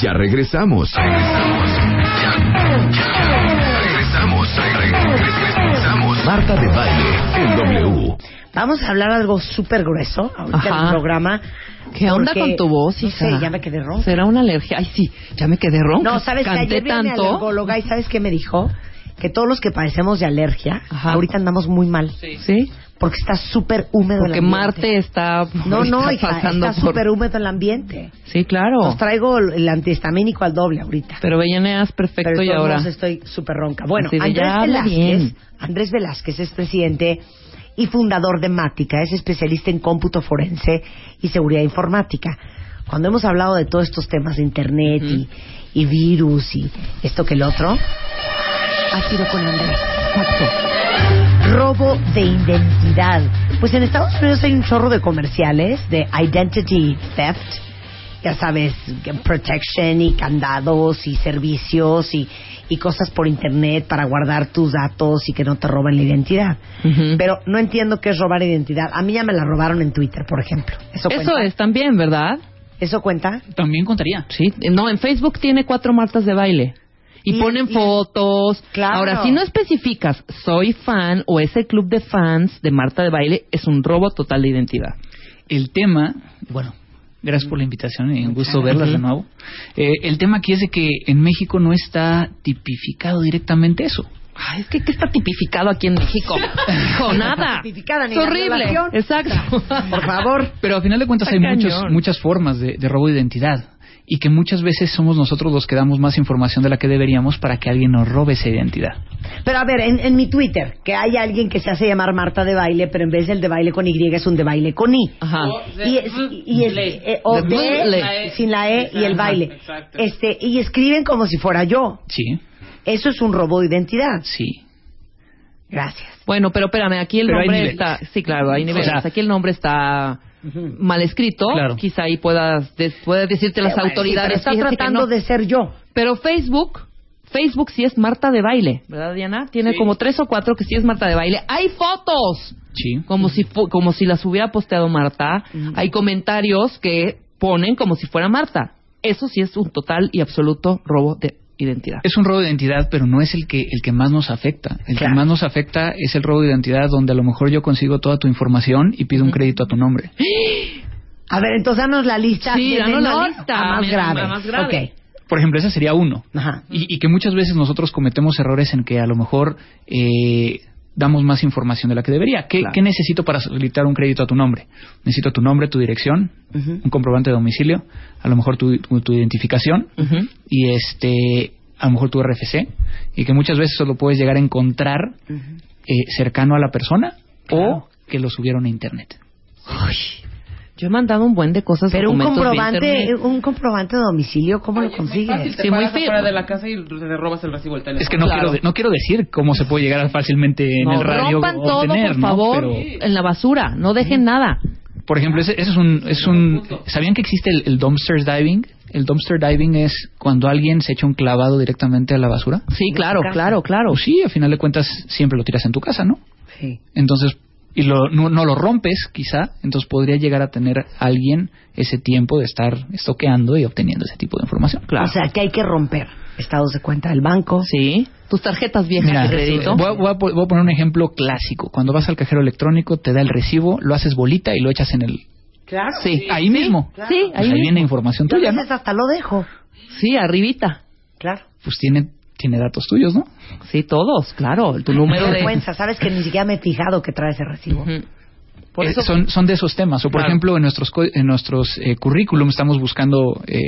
Ya regresamos. Regresamos. Regresamos. Regresamos. Marta de Baile en W. Vamos a hablar algo súper grueso ahorita en el programa. ¿Qué onda con tu voz, No hija? sé, ya me quedé ronca. ¿Será una alergia? Ay, sí, ya me quedé ronca. No, ¿sabes que Canté Ayer vi a mi tanto. alergóloga y ¿sabes qué me dijo? Que todos los que padecemos de alergia, Ajá. ahorita andamos muy mal. Sí, Porque está súper húmedo porque el ambiente. Marte está, No, no, está hija, está por... súper húmedo el ambiente. Sí, claro. Os traigo el antihistamínico al doble ahorita. Pero veías perfecto Pero y ahora... estoy súper ronca. Bueno, Andrés Velázquez, bien. Andrés Velázquez es presidente y fundador de Mática, es especialista en cómputo forense y seguridad informática. Cuando hemos hablado de todos estos temas de internet y, y virus y esto que el otro, ha sido con Andrés. Robo de identidad. Pues en Estados Unidos hay un chorro de comerciales de identity theft ya sabes, protection y candados y servicios y, y cosas por internet para guardar tus datos y que no te roben la identidad. Pero no entiendo qué es robar identidad. A mí ya me la robaron en Twitter, por ejemplo. Eso, Eso es también, ¿verdad? ¿Eso cuenta? También contaría. Sí. No, en Facebook tiene cuatro Martas de baile. Y, Y- ponen y- fotos. Claro. Ahora, si no especificas, soy fan o ese club de fans de Marta de baile, es un robo total de identidad. El tema, bueno, gracias por la invitación y un gusto verlas de nuevo. Eh, el tema aquí es de que en México no está tipificado directamente eso. Ay, es que ¿qué está tipificado aquí en México? Hijo, nada. tipificada ni es horrible. Exacto. Por favor. Pero a final de cuentas hay muchos, muchas formas de, de robo de identidad y que muchas veces somos nosotros los que damos más información de la que deberíamos para que alguien nos robe esa identidad. Pero a ver, en, en mi Twitter, que hay alguien que se hace llamar Marta de baile, pero en vez del de baile con Y es un de baile con I. Ajá. y, es- y es- eh, o De de, baile. sin la E y el baile. Este, y escriben como si fuera yo. Sí, Eso es un robo de identidad. sí. Gracias. Bueno, pero espérame, aquí el Pero nombre está... Sí, claro, hay niveles. sea- aquí el nombre está mal escrito. Claro. Quizá ahí puedas, des- puedas decirte las bueno, sí, autoridades. pero está tratando no. de ser yo. Pero Facebook, Facebook sí es Marta de baile, ¿verdad, Diana? Tiene como tres o cuatro que sí es Marta de baile. Hay fotos, Sí. como si fu- como si las hubiera posteado Marta. Hay comentarios que ponen como si fuera Marta. Eso sí es un total y absoluto robo de identidad. Es un robo de identidad, pero no es el que el que más nos afecta. El Claro. que más nos afecta es el robo de identidad donde a lo mejor yo consigo toda tu información y pido un crédito a tu nombre. A ver, entonces danos la lista Sí, de danos la lista. a más Mira, grave. a más grave. Por ejemplo, ese sería uno. Ajá. Y, y que muchas veces nosotros cometemos errores en que a lo mejor eh, damos más información de la que debería. ¿Qué, Claro. qué necesito para solicitar un crédito a tu nombre? Necesito tu nombre, tu dirección, un comprobante de domicilio, a lo mejor tu, tu- tu identificación y este a lo mejor tu RFC y que muchas veces solo puedes llegar a encontrar eh, cercano a la persona o que lo subieron a internet. Yo he mandado un buen de cosas. Pero un comprobante, un comprobante de domicilio, ¿cómo lo Te consigues? Sí, muy paras feo. afuera de la casa y te robas el recibo del teléfono. Es que no, Claro. quiero, no quiero decir cómo se puede llegar fácilmente en No, el radio rompan o todo, obtener, por ¿no? favor, Pero- en la basura. No dejen nada. Por ejemplo, ese, ese es un, es un... ¿Sabían que existe el, el dumpster diving? El dumpster diving es cuando alguien se echa un clavado directamente a la basura. Sí, claro, claro, claro. Pues sí, a final de cuentas siempre lo tiras en tu casa, ¿no? Sí. Entonces, y lo, no, no lo rompes, quizá, entonces podría llegar a tener alguien ese tiempo de estar estoqueando y obteniendo ese tipo de información. Claro. O sea, que hay que romper estados de cuenta del banco. Sí. Tus tarjetas viejas Mira, de crédito. voy a, voy a voy a poner un ejemplo clásico. Cuando vas al cajero electrónico, te da el recibo, lo haces bolita y lo echas en el... Claro. Sí. Ahí mismo. Sí, Pues ahí, ahí mismo. viene información Yo tuya, ¿no? hasta lo dejo. Sí, arribita. Claro. Pues tiene, tiene datos tuyos, ¿no? Sí, todos, claro. Tu número Qué de... vergüenza, sabes que ni siquiera me he fijado que trae ese recibo. Por Eh, son, son de esos temas. O, por Claro. ejemplo, en nuestros, co- en nuestros eh, currículum estamos buscando eh,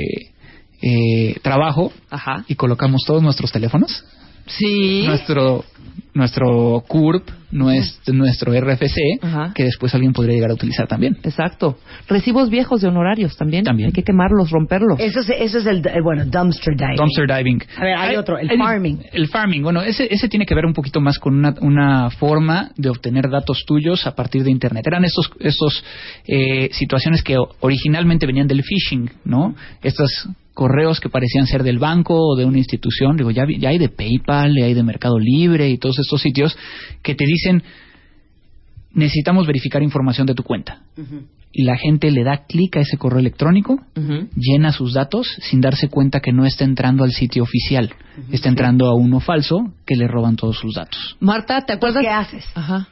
eh, trabajo Ajá. y colocamos todos nuestros teléfonos. Sí. Nuestro, nuestro CURP, nuestro, nuestro RFC, Ajá. que después alguien podría llegar a utilizar también. Exacto. Recibos viejos de honorarios también. También. Hay que quemarlos, romperlos. Eso es, eso es el, bueno, dumpster diving. Dumpster diving. A ver, hay otro, el farming. El farming, bueno, ese, ese tiene que ver un poquito más con una, una forma de obtener datos tuyos a partir de Internet. Eran estos, estos eh, situaciones que originalmente venían del phishing, ¿no? Estos correos que parecían ser del banco o de una institución, digo, ya, vi- ya hay de PayPal, ya hay de Mercado Libre y todos estos sitios que te dicen necesitamos verificar información de tu cuenta. y la gente le da clic a ese correo electrónico, llena sus datos sin darse cuenta que no está entrando al sitio oficial, está entrando a uno falso que le roban todos sus datos. Marta, ¿te acuerdas? ¿Qué haces? Ajá.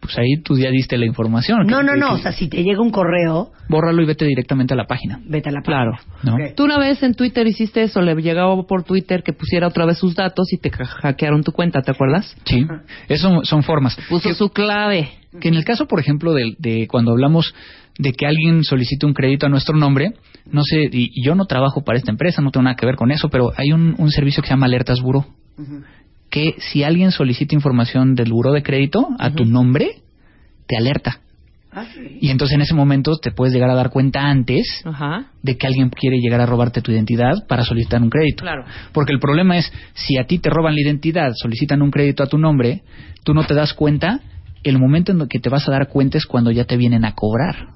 Pues ahí tú ya diste la información. No, que- no, que- no. que- O sea, si te llega un correo, bórralo y vete directamente a la página. vete a la Claro. página. ¿No? Ok. Tú una vez en Twitter hiciste eso, le llegaba por Twitter que pusiera otra vez sus datos y te hackearon tu cuenta, ¿te acuerdas? Sí, eso son formas. Puso Que- su clave. que en el caso, por ejemplo, de, de cuando hablamos de que alguien solicite un crédito a nuestro nombre, no sé, y, y yo no trabajo para esta empresa, no tengo nada que ver con eso, pero hay un, un servicio que se llama Alertas Buró, que si alguien solicita información del buró de crédito a tu nombre, te alerta. Ah, sí. Y entonces en ese momento te puedes llegar a dar cuenta antes de que alguien quiere llegar a robarte tu identidad para solicitar un crédito. Claro. Porque el problema es, si a ti te roban la identidad, solicitan un crédito a tu nombre, tú no te das cuenta, el momento en el que te vas a dar cuenta es cuando ya te vienen a cobrar.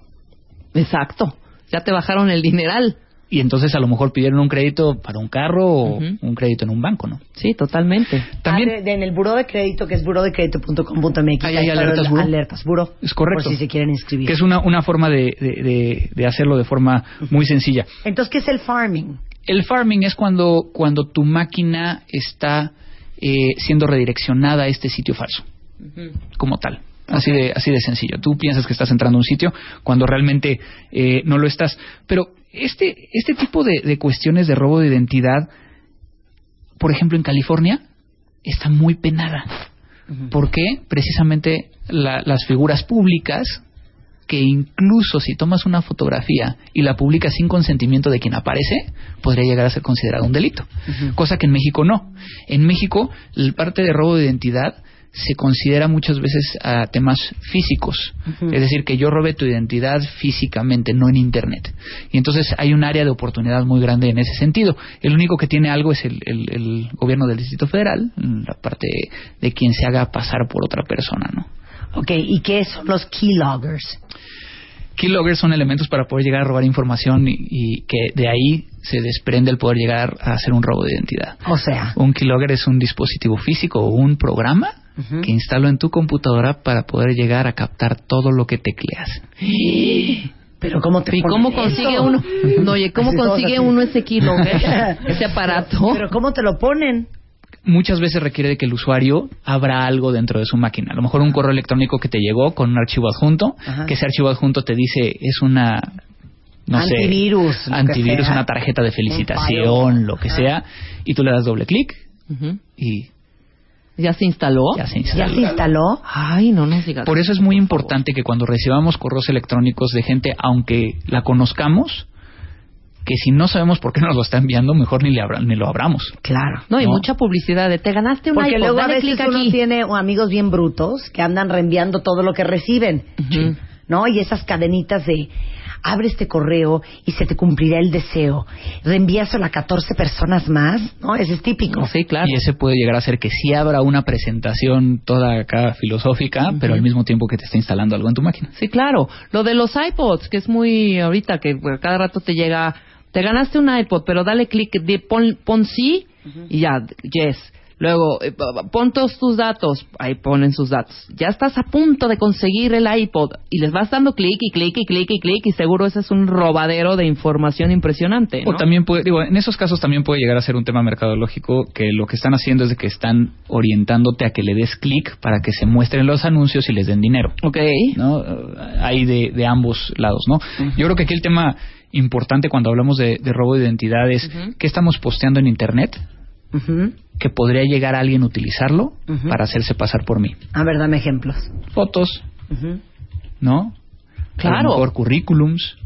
Exacto. Ya te bajaron el dineral. Y entonces a lo mejor pidieron un crédito para un carro o un crédito en un banco, ¿no? Sí, totalmente. También Ah, de- de- en el buró de crédito, que es burodecrédito.com.mx. Ahí hay está alertas buró. Alertas buró. Es correcto. Por si se quieren inscribir. que es una, una forma de, de- de- de hacerlo de forma muy sencilla. Entonces, ¿qué es el farming? El farming es cuando, cuando tu máquina está eh, siendo redireccionada a este sitio falso, como tal. Así de, así de sencillo. Tú piensas que estás entrando a un sitio cuando realmente eh, no lo estás. Pero este, este tipo de, de cuestiones de robo de identidad, por ejemplo, en California, está muy penada. ¿Por qué? Precisamente la- las figuras públicas, que incluso si tomas una fotografía y la publicas sin consentimiento de quien aparece, podría llegar a ser considerado un delito. Cosa que en México no. En México, la parte de robo de identidad se considera muchas veces a temas físicos. Es decir, que yo robe tu identidad físicamente, no en Internet. Y entonces hay un área de oportunidad muy grande en ese sentido. El único que tiene algo es el, el- el gobierno del Distrito Federal, la parte de quien se haga pasar por otra persona, ¿no? Ok, ¿y qué son los keyloggers? Keyloggers son elementos para poder llegar a robar información y, y que de ahí se desprende el poder llegar a hacer un robo de identidad. O sea, Un keylogger es un dispositivo físico o un programa que instalo en tu computadora para poder llegar a captar todo lo que tecleas. pero ¿cómo te ¿Y cómo consigue eso? uno? No, oye, ¿cómo Así consigue uno ese kilo, ese aparato? Pero ¿cómo te lo ponen? Muchas veces requiere de que el usuario abra algo dentro de su máquina. A lo mejor un correo electrónico que te llegó con un archivo adjunto, Ajá. que ese archivo adjunto te dice es una no Antivirus, sé, antivirus, una tarjeta de felicitación, lo que Ajá. sea, y tú le das doble clic y ¿Ya se instaló? ya se ¿Ya instala. se instaló? Ay, no nos digas. Por eso es muy importante que cuando recibamos correos electrónicos de gente, aunque la conozcamos, que si no sabemos por qué nos lo está enviando, mejor ni, le abra- ni lo abramos. Claro. No, y No. mucha publicidad de te ganaste un Porque iPod, luego a veces clic uno aquí. tiene amigos bien brutos que andan reenviando todo lo que reciben. ¿No? Y esas cadenitas de abre este correo y se te cumplirá el deseo. Reenvíaselo a 14 personas más, ¿no? Ese es típico. Sí, claro. Y ese puede llegar a ser que sí abra una presentación toda acá filosófica, pero al mismo tiempo que te está instalando algo en tu máquina. Sí, claro. Lo de los iPods, que es muy ahorita, que cada rato te llega, te ganaste un iPod, pero dale clic, de- pon, pon sí y ya, yes. Luego, eh, pon todos tus datos, ahí ponen sus datos. Ya estás a punto de conseguir el iPod y les vas dando clic y clic y clic y clic y seguro ese es un robadero de información impresionante. O también puede, digo, en esos casos también puede llegar a ser un tema mercadológico que lo que están haciendo es de que están orientándote a que le des clic para que se muestren los anuncios y les den dinero. Ok. ¿no? Hay de, de ambos lados, ¿no? Yo creo que aquí el tema importante cuando hablamos de, de robo de identidad es Ujú. qué estamos posteando en Internet que podría llegar a alguien a utilizarlo para hacerse pasar por mí. A ver, dame ejemplos. Fotos. ¿no? A Claro. lo mejor currículums.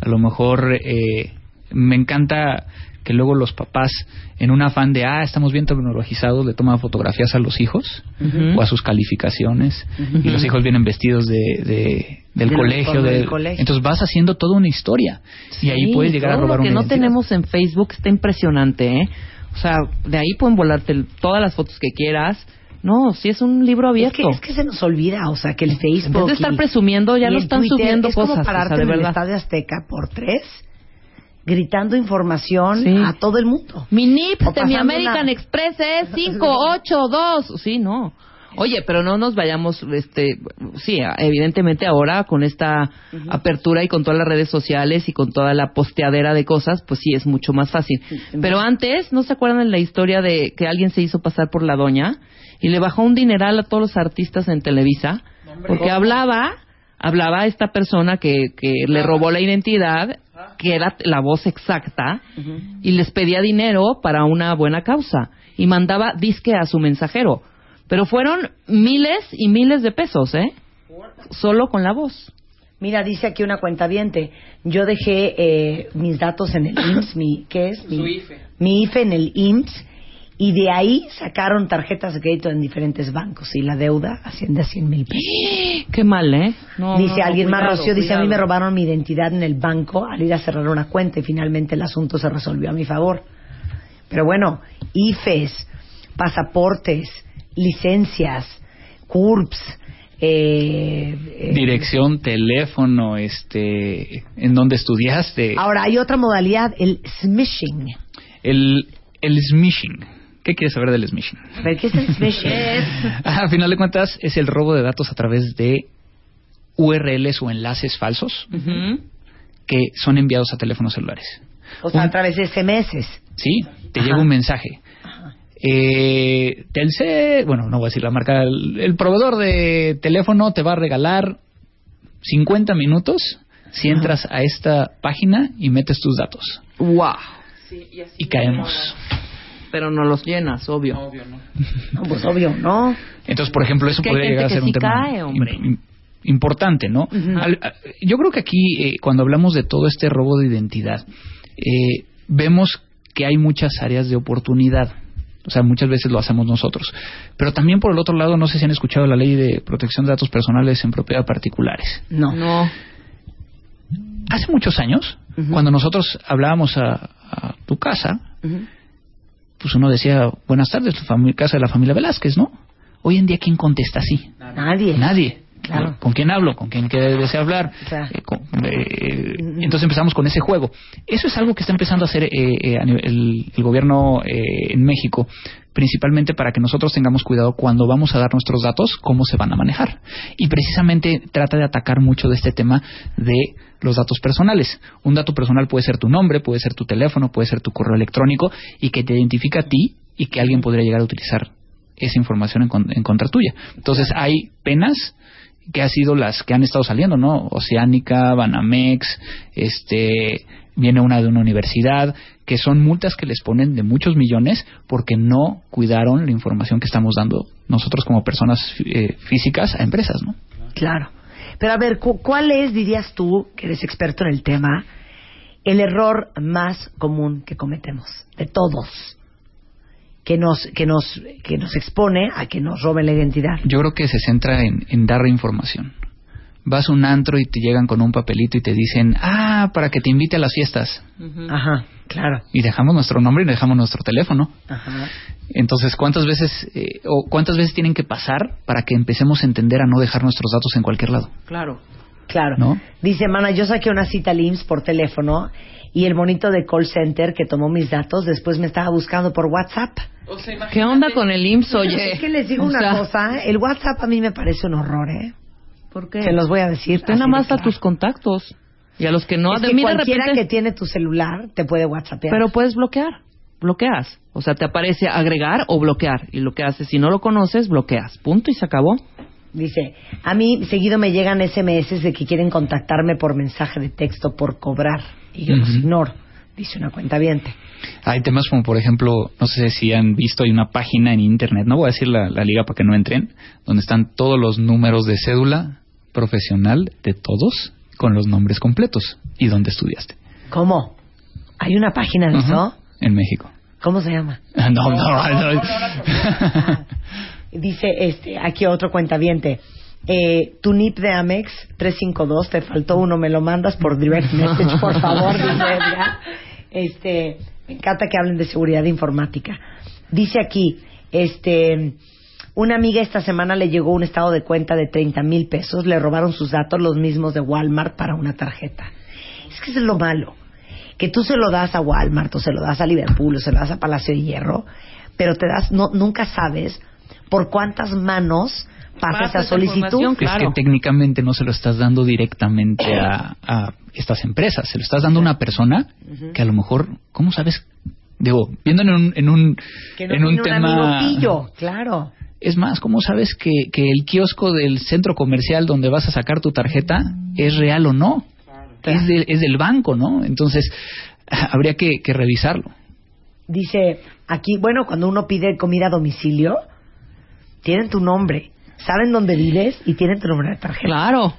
A lo mejor eh, me encanta que luego los papás, en un afán de, ah, estamos bien tecnologizados, le toman fotografías a los hijos o a sus calificaciones y los hijos vienen vestidos de, de- del Del colegio. uniforme de- del colegio. Entonces vas haciendo toda una historia y ahí Sí, puedes llegar a robar lo que una no identidad. tenemos en Facebook está impresionante, ¿eh? O sea, de ahí pueden volarte todas las fotos que quieras. No, si es un libro Es abierto. que, es que se nos olvida, o sea, que el en Facebook. vez de estar y- presumiendo, ya no el están Twitter subiendo es cosas. como o sea, pararte de en el verdad. Estadio Azteca por tres, gritando información Sí. a todo el mundo. Mi NIP de mi American una- Express es 582. Sí, no. Oye, pero no nos vayamos, este, sí, evidentemente ahora con esta apertura y con todas las redes sociales y con toda la posteadera de cosas, pues sí es mucho más fácil. Pero antes, ¿no se acuerdan de la historia de que alguien se hizo pasar por la doña y le bajó un dineral a todos los artistas en Televisa? Porque hablaba, hablaba esta persona que, que le robó la identidad, que era la voz exacta, y les pedía dinero para una buena causa. Y mandaba disque a su mensajero. Pero fueron miles y miles de pesos, ¿eh? Solo con la voz. Mira, dice aquí una cuenta Yo dejé eh, mis datos en el IMSS, mi, ¿qué es? Mi, Su IFE. Mi IFE en el IMSS. Y de ahí sacaron tarjetas de crédito en diferentes bancos. Y la deuda asciende a 100 mil pesos. Qué mal, ¿eh? No, dice no, alguien más, Rocío, dice, a mí me robaron mi identidad en el banco al ir a cerrar una cuenta y finalmente el asunto se resolvió a mi favor. Pero bueno, IFES, pasaportes, licencias, CURPS, eh, eh, Dirección, teléfono, este, en dónde estudiaste, Ahora, hay otra modalidad, el smishing. el, el smishing. ¿Qué quieres saber del smishing? A ver, ¿qué es el smishing? A final de cuentas, es el robo de datos a través de URLs o enlaces falsos que son enviados a teléfonos celulares. O sea, Un- a través de SMS. Sí, te Ajá. llega un mensaje. Eh, Telcel, bueno, no voy a decir la marca, el, el proveedor de teléfono te va a regalar 50 minutos si entras a esta página y metes tus datos. Wow. Sí, y así Y caemos. Pero no los llenas, obvio. Obvio, ¿no? No, pues obvio, ¿no? Entonces, por ejemplo, eso que podría llegar a que ser un sí tema cae, importante, ¿no? Al- a- yo creo que aquí, eh, cuando hablamos de todo este robo de identidad, eh, vemos que hay muchas áreas de oportunidad. O sea, muchas veces lo hacemos nosotros. Pero también, por el otro lado, no sé si han escuchado la ley de protección de datos personales en propiedad particulares. No. No. Hace muchos años, cuando nosotros hablábamos a, a tu casa, Ujú. Pues uno decía, buenas tardes, casa de la familia Velázquez, ¿no? Hoy en día, ¿quién contesta así? Nadie. Nadie. Claro. ¿Con quién hablo? ¿Con quién desea hablar? Claro. Eh, con- eh, entonces empezamos con ese juego. Eso es algo que está empezando a hacer eh, eh, el, el gobierno eh, en México, principalmente para que nosotros tengamos cuidado cuando vamos a dar nuestros datos, cómo se van a manejar. Y precisamente trata de atacar mucho de este tema de los datos personales. Un dato personal puede ser tu nombre, puede ser tu teléfono, puede ser tu correo electrónico y que te identifica a ti y que alguien podría llegar a utilizar esa información en, con- en contra tuya. Entonces hay penas que han sido las que han estado saliendo, ¿no? Oceánica, Banamex, este, viene una de una universidad, que son multas que les ponen de muchos millones porque no cuidaron la información que estamos dando nosotros como personas eh, físicas a empresas, ¿no? Claro. Pero a ver, cu- ¿cuál es, dirías tú, que eres experto en el tema, el error más común que cometemos? De todos. Que nos, que nos, que nos expone a que nos roben la identidad. Yo creo que se centra en, en dar información. Vas a un antro y te llegan con un papelito y te dicen, ah, para que te invite a las fiestas. Ajá, claro. Y dejamos nuestro nombre y dejamos nuestro teléfono. Ajá. Entonces, ¿cuántas veces eh, o cuántas veces tienen que pasar para que empecemos a entender a no dejar nuestros datos en cualquier lado? Claro. Claro. ¿No? Dice, mana, yo saqué una cita al IMSS por teléfono y el bonito de call center que tomó mis datos después me estaba buscando por WhatsApp. O sea, imagínate- ¿Qué onda con el IMSS, oye? Es que les digo O una sea, cosa, el WhatsApp a mí me parece un horror, ¿eh? ¿Por qué? Se los voy a decir. Ten nada más a tus contactos. Y a los que no... Es de que mí de cualquiera repente- que tiene tu celular te puede WhatsAppear. Pero puedes bloquear. Bloqueas. O sea, te aparece agregar o bloquear. Y lo que haces, si no lo conoces, bloqueas. Punto y se acabó. Dice, a mí seguido me llegan SMS de que quieren contactarme por mensaje de texto por cobrar y yo los Ujú. ignoro. Dice una cuenta viente. Hay temas como, por ejemplo, no sé si han visto, hay una página en internet, no voy a decir la, la liga para que no entren, donde están todos los números de cédula profesional de todos con los nombres completos y dónde estudiaste. ¿Cómo? ¿Hay una página de eso? En México. ¿Cómo se llama? No, no, no. Ah, Dice este, aquí otro cuentaviente. Eh, tu NIP de Amex 352, te faltó uno, me lo mandas por direct message, por favor. Este, me encanta que hablen de seguridad informática. Dice aquí, este, una amiga esta semana le llegó un estado de cuenta de 30 mil pesos, le robaron sus datos, los mismos de Walmart, para una tarjeta. Es que eso es lo malo, que tú se lo das a Walmart, o se lo das a Liverpool, o se lo das a Palacio de Hierro, pero te das, no, nunca sabes por cuántas manos pasa esa solicitud. información, Es Claro. que técnicamente no se lo estás dando directamente a, a estas empresas, se lo estás dando a una persona que a lo mejor, ¿cómo sabes? Digo, viendo en un, en un, Que no en un tema... un claro. Es más, ¿cómo sabes que, que el kiosco del centro comercial donde vas a sacar tu tarjeta es real o no? Es, de- es del banco, ¿no? Entonces, habría que, que revisarlo. Dice aquí, bueno, cuando uno pide comida a domicilio, tienen tu nombre, saben dónde vives y tienen tu nombre de tarjeta. Claro.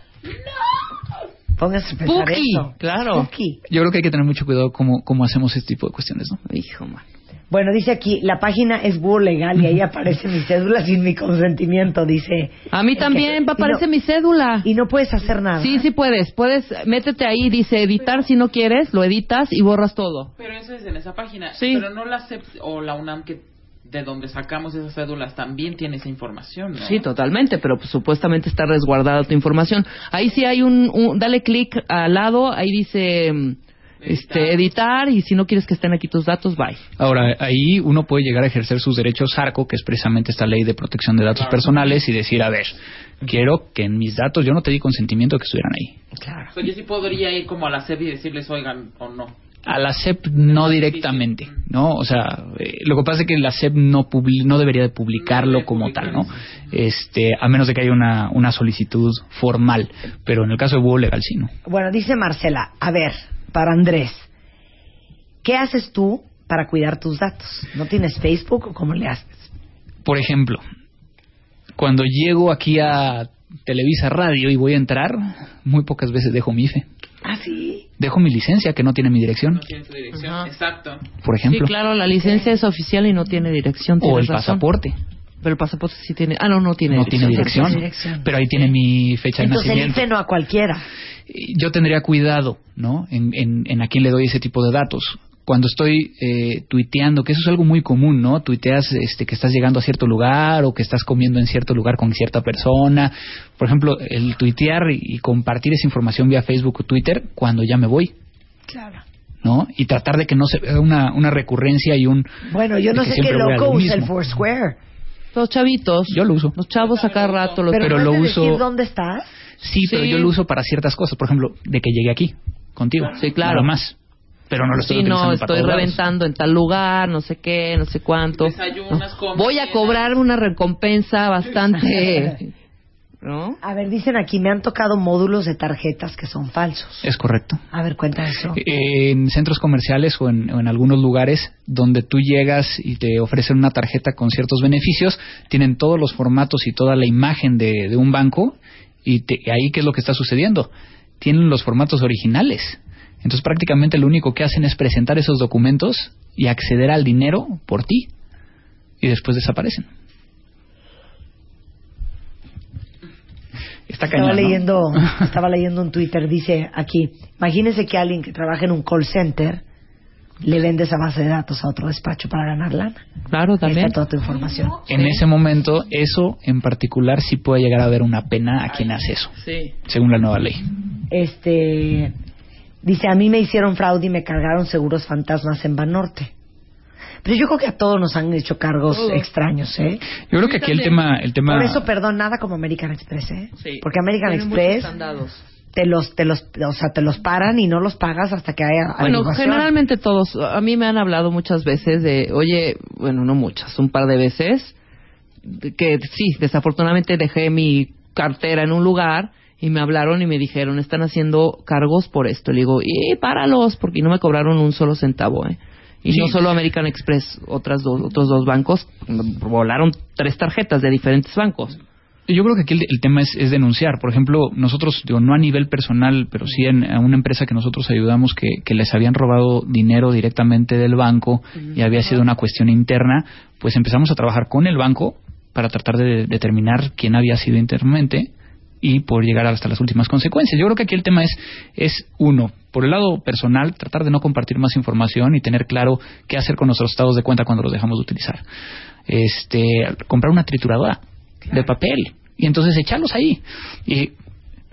Pónganse a pensar Spooky, eso. claro. Spooky. Yo creo que hay que tener mucho cuidado cómo, cómo hacemos este tipo de cuestiones, ¿no? Hijo, man. Bueno, dice aquí, la página es búho legal y ahí aparece mi cédula sin mi consentimiento, dice. A mí también que- aparece no- mi cédula. Y no puedes hacer nada. Sí, sí puedes. Puedes, métete ahí, dice editar si no quieres, lo editas y borras todo. Pero eso es en esa página. Sí. Pero no la CEP o la UNAM que de donde sacamos esas cédulas también tiene esa información, ¿no? Sí, totalmente, pero pues, supuestamente está resguardada tu información. Ahí sí hay un, un- dale clic al lado, ahí dice mm, este editar y si no quieres que estén aquí tus datos, bye. Ahora, ahí uno puede llegar a ejercer sus derechos ARCO, que es precisamente esta ley de protección de datos personales, y decir, a ver, quiero que en mis datos, yo no te di consentimiento que estuvieran ahí. Claro. O sea, yo sí podría ir como a la CEP y decirles, oigan, o no. A la SEP no directamente, ¿no? O sea, eh, lo que pasa es que la SEP no, publi- no debería de publicarlo como publicar tal, ¿no? Este, a menos de que haya una, una solicitud formal, pero en el caso de Búho Legal sí, ¿no? Bueno, dice Marcela, a ver, para Andrés, ¿qué haces tú para cuidar tus datos? ¿No tienes Facebook o cómo le haces? Por ejemplo, cuando llego aquí a Televisa Radio y voy a entrar, muy pocas veces dejo mi IFE. Ah, sí. Dejo mi licencia que no tiene mi dirección, No tiene su dirección. Ajá. Exacto. por ejemplo. Sí, claro, la licencia es oficial y no tiene dirección. O el razón. pasaporte. Pero el pasaporte sí tiene. Ah, no, no tiene no tiene dirección. dirección, tiene dirección. pero ahí tiene mi fecha de Entonces el nacimiento. IFE no a cualquiera. yo tendría cuidado, ¿no? En, en, en a quién le doy ese tipo de datos. Cuando estoy eh, tuiteando, que eso es algo muy común, ¿no? Tuiteas este, que estás llegando a cierto lugar o que estás comiendo en cierto lugar con cierta persona. Por ejemplo, el tuitear y, y compartir esa información vía Facebook o Twitter cuando ya me voy, Claro. ¿no? Y tratar de que no se vea una, una recurrencia y un... Bueno, yo no que sé qué loco lo usa el. Foursquare. Los chavitos. Yo lo uso. Los chavos a cada rato. Los... Pero, Pero no lo uso- decir dónde estás. Sí, pero Sí. yo lo uso para ciertas cosas. Por ejemplo, de que llegué aquí contigo. Sí, claro. Nada más. Pero no lo estoy Sí, no, para estoy lados. reventando en tal lugar, no sé qué, no sé cuánto. Desayunas, No. comes, Voy a cobrar una recompensa bastante... ¿No? A ver, dicen aquí, me han tocado módulos de tarjetas que son falsos. Es correcto. A ver, cuenta eso. en centros comerciales o en, o en algunos lugares donde tú llegas y te ofrecen una tarjeta con ciertos beneficios, tienen todos los formatos y toda la imagen de, de un banco y te- ahí qué es lo que está sucediendo. Tienen los formatos originales. Entonces prácticamente lo único que hacen es presentar esos documentos y acceder al dinero por ti y después desaparecen. Está Estaba cañón, ¿no? leyendo, estaba leyendo un Twitter, dice aquí, imagínese que alguien que trabaja en un call center le vende esa base de datos a otro despacho para ganar lana. Claro, también. está toda tu información. En ese momento, eso en particular sí puede llegar a haber una pena a quien hace eso, Sí. según la nueva ley. Este, dice, a mí me hicieron fraude y me cargaron seguros fantasmas en Banorte. Pero yo creo que a todos nos han hecho cargos extraños, ¿eh? Yo creo que aquí el tema, el tema Por eso, perdón, nada como American Express, ¿eh? Sí. Porque American Tienen Express te los, te los, o sea, te los paran y no los pagas hasta que haya Bueno, generalmente todos, a mí me han hablado muchas veces de, oye, bueno, no muchas, un par de veces, de que sí, desafortunadamente dejé mi cartera en un lugar y me hablaron y me dijeron, están haciendo cargos por esto. Le digo, y páralos, porque no me cobraron un solo centavo, ¿eh? Y Sí. no solo American Express, otras dos, otros dos bancos, volaron tres tarjetas de diferentes bancos. Yo creo que aquí el, el tema es, es denunciar. Por ejemplo, nosotros, digo, no a nivel personal, pero sí en, a una empresa que nosotros ayudamos que, que les habían robado dinero directamente del banco y había sido una cuestión interna, pues empezamos a trabajar con el banco para tratar de determinar quién había sido internamente y poder llegar hasta las últimas consecuencias. Yo creo que aquí el tema es, es uno, por el lado personal, tratar de no compartir más información y tener claro qué hacer con nuestros estados de cuenta cuando los dejamos de utilizar. Este, comprar una trituradora de papel y entonces echarlos ahí. Y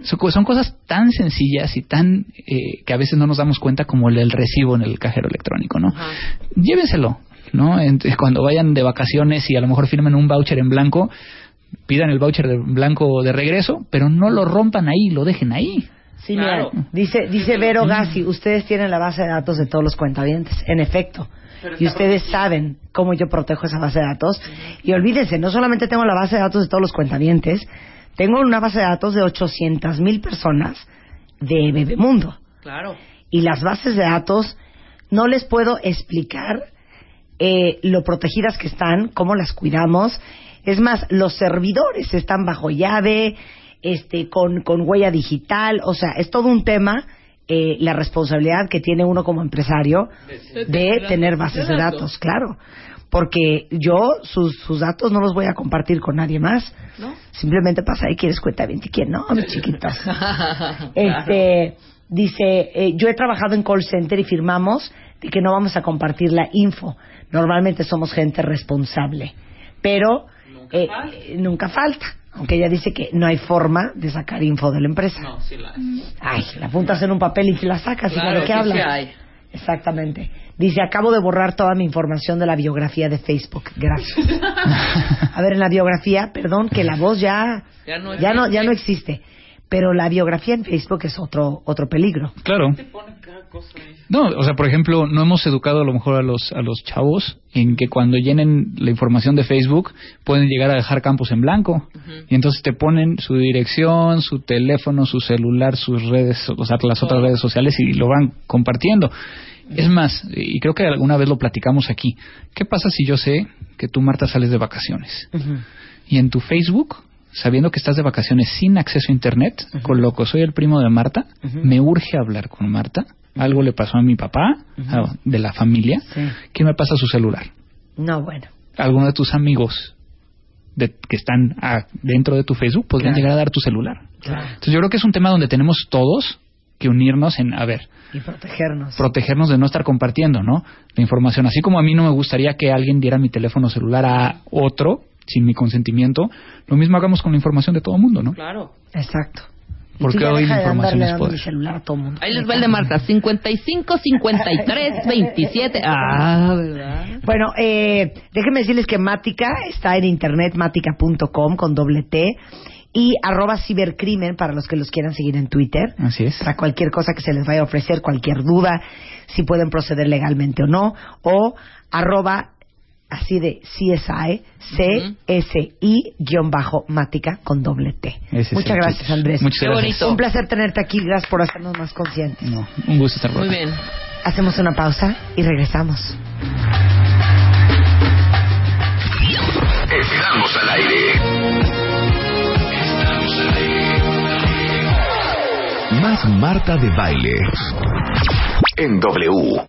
son, co- son cosas tan sencillas y tan eh, que a veces no nos damos cuenta como el recibo en el cajero electrónico, ¿no? Llévenselo, ¿no? Ent- cuando vayan de vacaciones y a lo mejor firmen un voucher en blanco, pidan el voucher de blanco de regreso, pero no lo rompan ahí, lo dejen ahí. Sí, Claro. mira, dice, dice Vero Gassi, ustedes tienen la base de datos de todos los cuentavientes, en efecto. Y ustedes protegido. saben cómo yo protejo esa base de datos. Y olvídense, no solamente tengo la base de datos de todos los cuentavientes, tengo una base de datos de 800 mil personas de Bebemundo. Claro. Y las bases de datos, no les puedo explicar eh, lo protegidas que están, cómo las cuidamos. Es más, los servidores están bajo llave, este, con, con huella digital, o sea, es todo un tema. eh, la responsabilidad que tiene uno como empresario de tener bases de datos, claro. Porque yo sus, sus datos no los voy a compartir con nadie más. ¿No? Simplemente pasa ahí, quieres cuenta bien y quién no, mis chiquitos. Este, dice, eh, yo he trabajado en call center y firmamos de que no vamos a compartir la info. Normalmente somos gente responsable, pero Nunca eh, falta. nunca falta. Aunque ella dice que no hay forma de sacar info de la empresa. No, sí la Ay, la apuntas en un papel y te la sacas. Claro, ¿De qué sí, hablas? sí hay. Exactamente. Dice, acabo de borrar toda mi información de la biografía de Facebook. Gracias. A ver, en la biografía, perdón, que la voz ya, Ya no ya no, existe. ya no existe. Pero la biografía en Facebook es otro, otro peligro. Claro. No, o sea, por ejemplo, no hemos educado a lo mejor a los, a los chavos en que cuando llenen la información de Facebook pueden llegar a dejar campos en blanco. Y entonces te ponen su dirección, su teléfono, su celular, sus redes, o sea, las otras redes sociales y lo van compartiendo. Es más, y creo que alguna vez lo platicamos aquí, ¿qué pasa si yo sé que tú, Marta, sales de vacaciones? Y en tu Facebook, sabiendo que estás de vacaciones sin acceso a Internet, coloco, soy el primo de Marta, me urge hablar con Marta, algo le pasó a mi papá, a- de la familia, Sí. ¿qué me pasa su celular? No, bueno. Alguno de tus amigos de, que están dentro de tu Facebook podrían Claro. llegar a dar tu celular. Claro. Entonces yo creo que es un tema donde tenemos todos que unirnos en, a ver, Y protegernos. protegernos de no estar compartiendo, ¿no? La información. Así como a mí no me gustaría que alguien diera mi teléfono celular a otro sin mi consentimiento, lo mismo hagamos con la información de todo el mundo, ¿no? Claro. Exacto. Porque hoy la información es poder. mi celular a todo mundo. Ahí les va el de Marta. 55, 53, 27. Ah, ¿verdad? Bueno, eh, déjenme decirles que Mática está en internet, mática.com con doble T y arroba cibercrimen para los que los quieran seguir en Twitter. Así es. Para cualquier cosa que se les vaya a ofrecer, cualquier duda, si pueden proceder legalmente o no, o arroba así de CSI, CSI guion bajo Mática con doble T. Ese Muchas gracias. Andrés. Muchas Qué gracias. bonito. Un placer tenerte aquí, gracias por hacernos más conscientes. No, un gusto estar por Muy acá. bien. Hacemos una pausa y regresamos. Estamos al aire. Estamos al aire. Más Marta de Baile. En W.